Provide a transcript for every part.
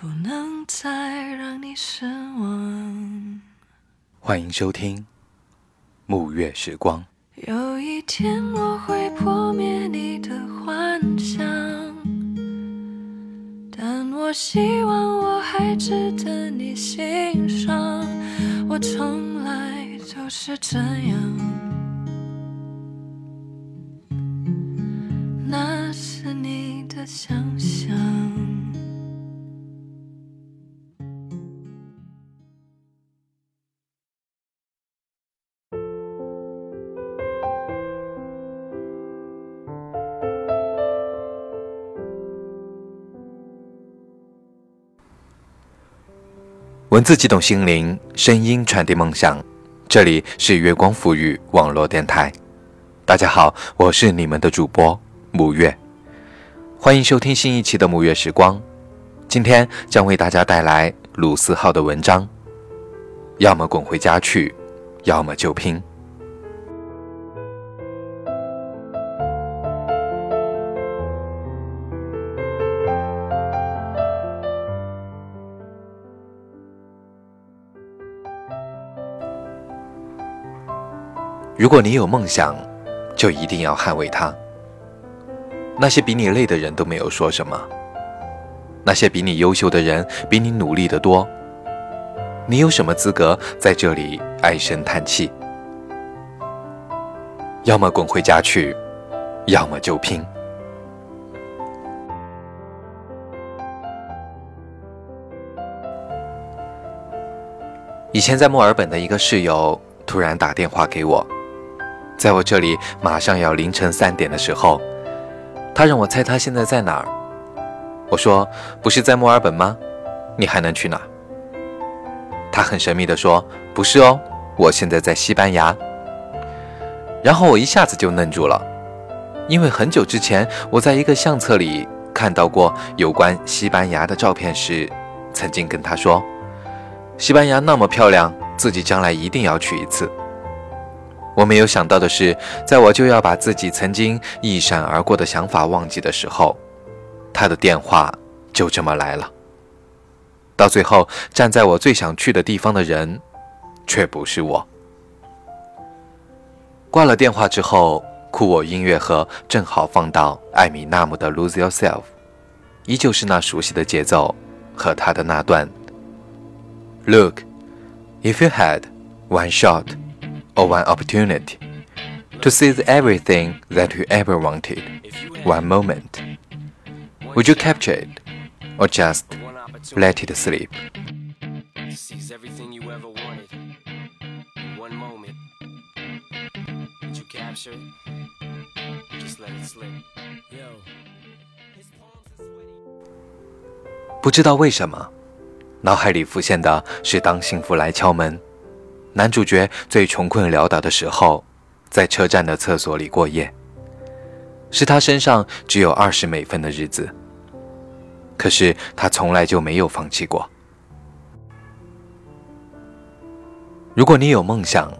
不能再让你失望。欢迎收听《暮月时光》。有一天我会破灭你的幻想，但我希望我还值得你欣赏。我从来就是这样，那是你的想文字激动心灵，声音传递梦想。这里是月光抚育网络电台。大家好，我是你们的主播沐月，欢迎收听新一期的沐月时光。今天将为大家带来鲁思浩的文章。要么滚回家去，要么就拼。如果你有梦想，就一定要捍卫它。那些比你累的人都没有说什么，那些比你优秀的人比你努力的多，你有什么资格在这里唉声叹气？要么滚回家去，要么就拼。以前在墨尔本的一个室友突然打电话给我。在我这里马上要凌晨三点的时候，他让我猜他现在在哪儿。我说：“不是在墨尔本吗？你还能去哪？”他很神秘地说：“不是哦，我现在在西班牙。”然后我一下子就愣住了，因为很久之前我在一个相册里看到过有关西班牙的照片时，曾经跟他说：“西班牙那么漂亮，自己将来一定要去一次。”我没有想到的是，在我就要把自己曾经一闪而过的想法忘记的时候，他的电话就这么来了。到最后，站在我最想去的地方的人，却不是我。挂了电话之后，酷我音乐盒正好放到艾米纳姆的《Lose Yourself》，依旧是那熟悉的节奏和他的那段。Look, if you had one shot. or one opportunity to seize everything that you ever wanted, one moment. Would you capture it or just let it sleep? Seize everything you ever wanted one moment. Would you capture it? Just let it slip. Yo. 不知道为什么，脑海里浮现的是当幸福来敲门。 男主角最穷困潦倒的时候，在车站的厕所里过夜，是他身上只有二十美分的日子。可是他从来就没有放弃过。如果你有梦想，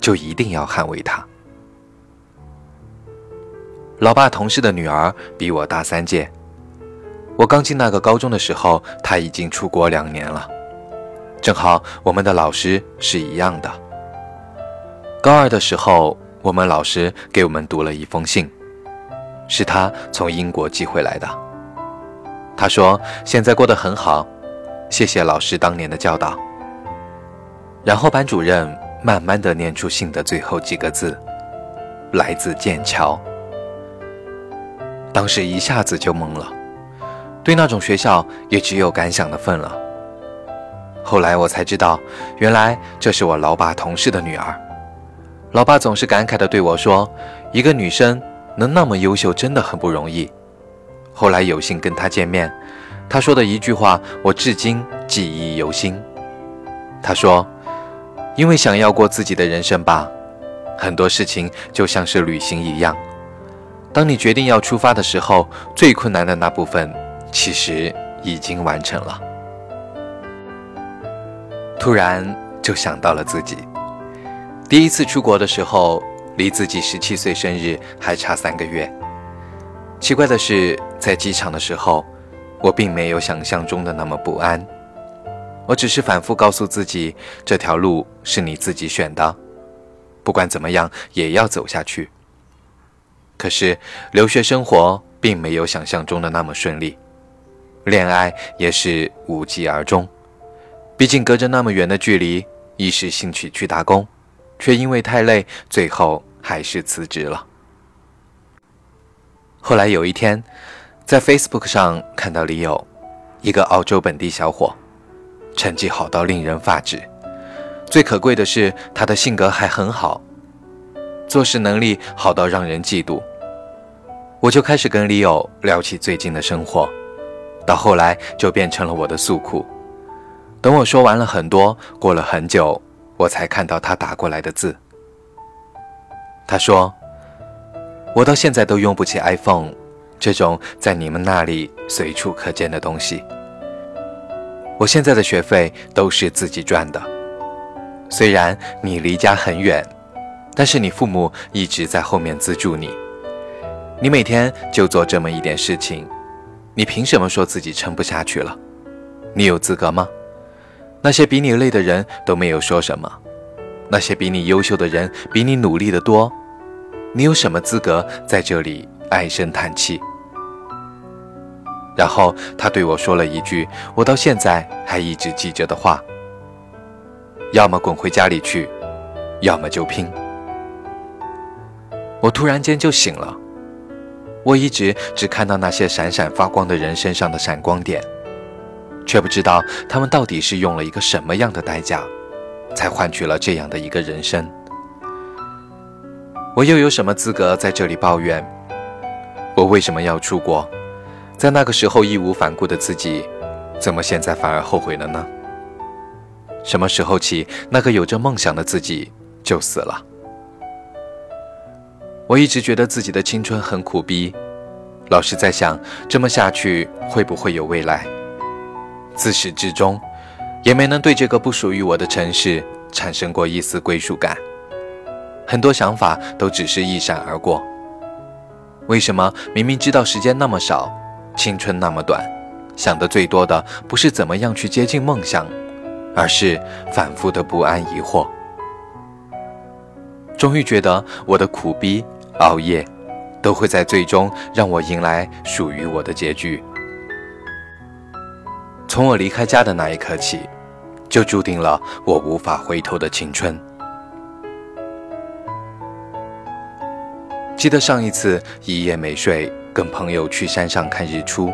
就一定要捍卫它。老爸同事的女儿比我大三届，我刚进那个高中的时候，他已经出国两年了。正好我们的老师是一样的。高二的时候，我们老师给我们读了一封信，是他从英国寄回来的。他说现在过得很好，谢谢老师当年的教导。然后班主任慢慢的念出信的最后几个字，来自剑桥。当时一下子就懵了，对那种学校也只有感想的份了。后来我才知道，原来这是我老爸同事的女儿。老爸总是感慨地对我说：“一个女生能那么优秀，真的很不容易。”后来有幸跟她见面，他说的一句话，我至今记忆犹新。他说：“因为想要过自己的人生吧，很多事情就像是旅行一样。当你决定要出发的时候，最困难的那部分其实已经完成了。”突然就想到了自己第一次出国的时候，离自己十七岁生日还差三个月。奇怪的是，在机场的时候。我并没有想象中的那么不安，我只是反复告诉自己，这条路是你自己选的，不管怎么样也要走下去。可是留学生活并没有想象中的那么顺利，恋爱也是无疾而终。毕竟隔着那么远的距离，一时兴起去打工，却因为太累，最后还是辞职了。后来有一天。在 Facebook 上看到李友，一个澳洲本地小伙，成绩好到令人发指。最可贵的是，他的性格还很好，做事能力好到让人嫉妒。我就开始跟李友聊起最近的生活，到后来就变成了我的诉苦。等我说完了很多，过了很久，我才看到他打过来的字。他说：“我到现在都用不起 iPhone。”这种在你们那里随处可见的东西，我现在的学费都是自己赚的。虽然你离家很远，但是你父母一直在后面资助你。你每天就做这么一点事情，你凭什么说自己撑不下去了？你有资格吗？那些比你累的人都没有说什么，那些比你优秀的人比你努力的多，你有什么资格在这里？唉声叹气，然后他对我说了一句我到现在还一直记着的话：“要么滚回家里去，要么就拼。”我突然间就醒了。我一直只看到那些闪闪发光的人身上的闪光点，却不知道他们到底是用了一个什么样的代价，才换取了这样的一个人生。我又有什么资格在这里抱怨？我为什么要出国？在那个时候义无反顾的自己，怎么现在反而后悔了呢？什么时候起，那个有着梦想的自己就死了？我一直觉得自己的青春很苦逼，老是在想，这么下去会不会有未来？自始至终，也没能对这个不属于我的城市产生过一丝归属感，很多想法都只是一闪而过。为什么明明知道时间那么少，青春那么短，想的最多的不是怎么样去接近梦想，而是反复的不安疑惑。终于觉得我的苦逼熬夜，都会在最终让我迎来属于我的结局。从我离开家的那一刻起，就注定了我无法回头的青春。记得上一次一夜没睡，跟朋友去山上看日出，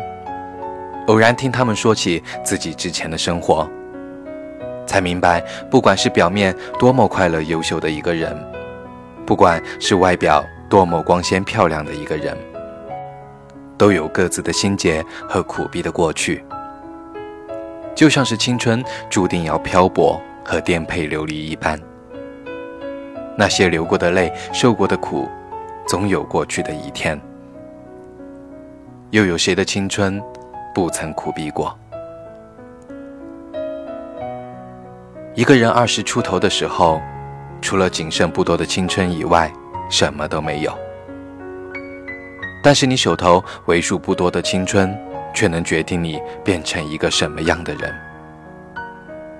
偶然听他们说起自己之前的生活，才明白，不管是表面多么快乐优秀的一个人，不管是外表多么光鲜漂亮的一个人，都有各自的心结和苦逼的过去，就像是青春注定要漂泊和颠沛流离一般，那些流过的泪，受过的苦。总有过去的一天，又有谁的青春不曾苦逼过？一个人二十出头的时候，除了仅剩不多的青春以外，什么都没有。但是你手头为数不多的青春，却能决定你变成一个什么样的人。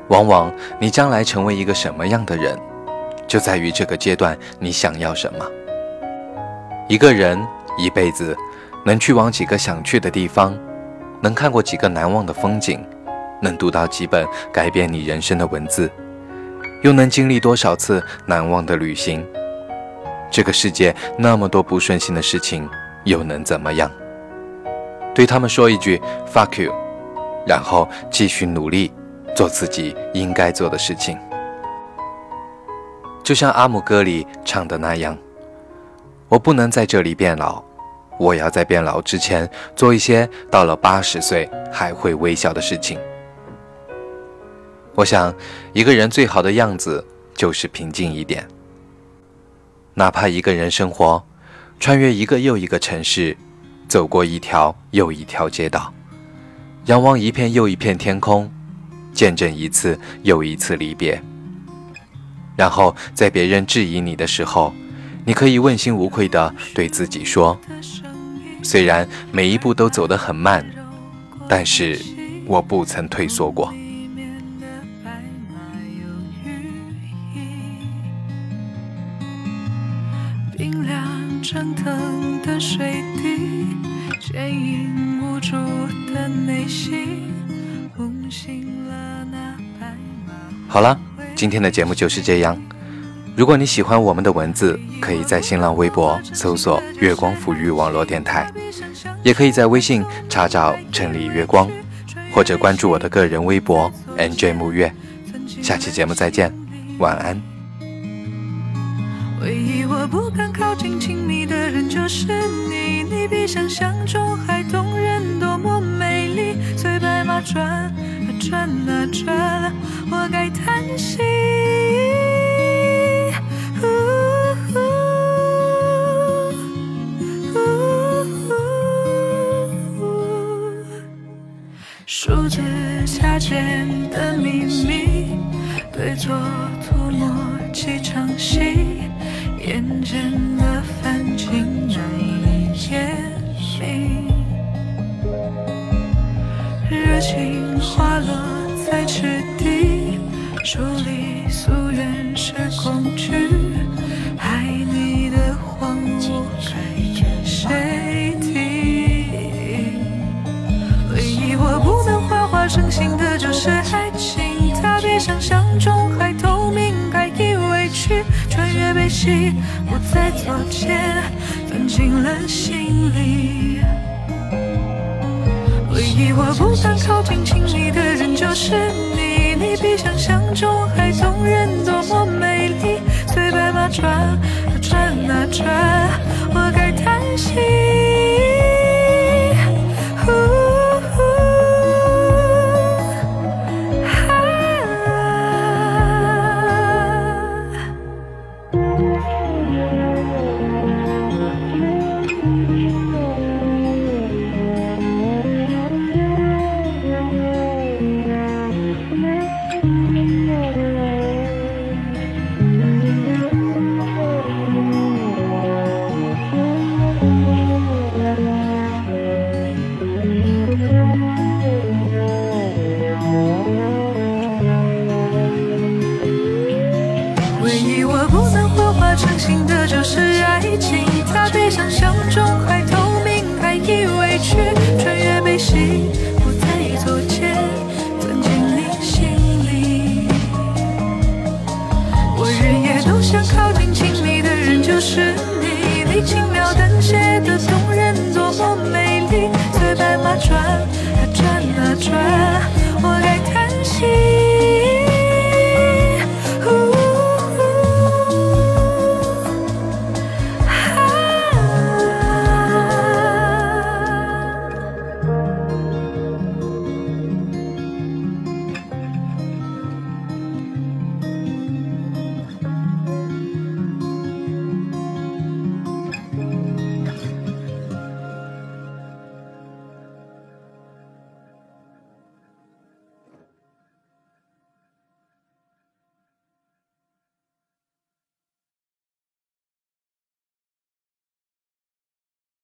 往往你将来成为一个什么样的人，就在于这个阶段你想要什么。一个人一辈子能去往几个想去的地方，能看过几个难忘的风景，能读到几本改变你人生的文字，又能经历多少次难忘的旅行？这个世界那么多不顺心的事情，又能怎么样？对他们说一句 “fuck you”，然后继续努力做自己应该做的事情。就像阿姆歌里唱的那样。我不能在这里变老，我要在变老之前做一些到了八十岁还会微笑的事情。我想，一个人最好的样子就是平静一点。哪怕一个人生活，穿越一个又一个城市，走过一条又一条街道，仰望一片又一片天空，见证一次又一次离别。然后在别人质疑你的时候，你可以问心无愧地对自己说。虽然每一步都走得很慢，但是我不曾退缩过。蒸腾的水滴，坚硬无助的内心，梦醒了那白马。好了，今天的节目就是这样。如果你喜欢我们的文字，可以在新浪微博搜索“月光抚育网络电台”，也可以在微信查找“城里月光”，或者关注我的个人微博 “nj 木月”。下期节目再见，晚安。唯一我不敢靠近亲密的人就是你，你比想象中还动人，多么美丽。随白马转啊转啊转，我该叹息。数字下间的秘密，对错涂抹几场戏，眼前的繁景难以言明。热情滑落在池底，书里夙愿是恐惧，能幻化成形的就是爱情，它比想象中还透明，还易委屈，穿越悲喜，不再作茧，钻进了心里。唯一我不敢靠近亲密的人就是你，你比想象中还动人，多么美丽。随白马转啊转啊转，想靠近亲密的人就是你，你轻描淡写的动人，多么美丽。随白马转啊转啊转，我该叹息。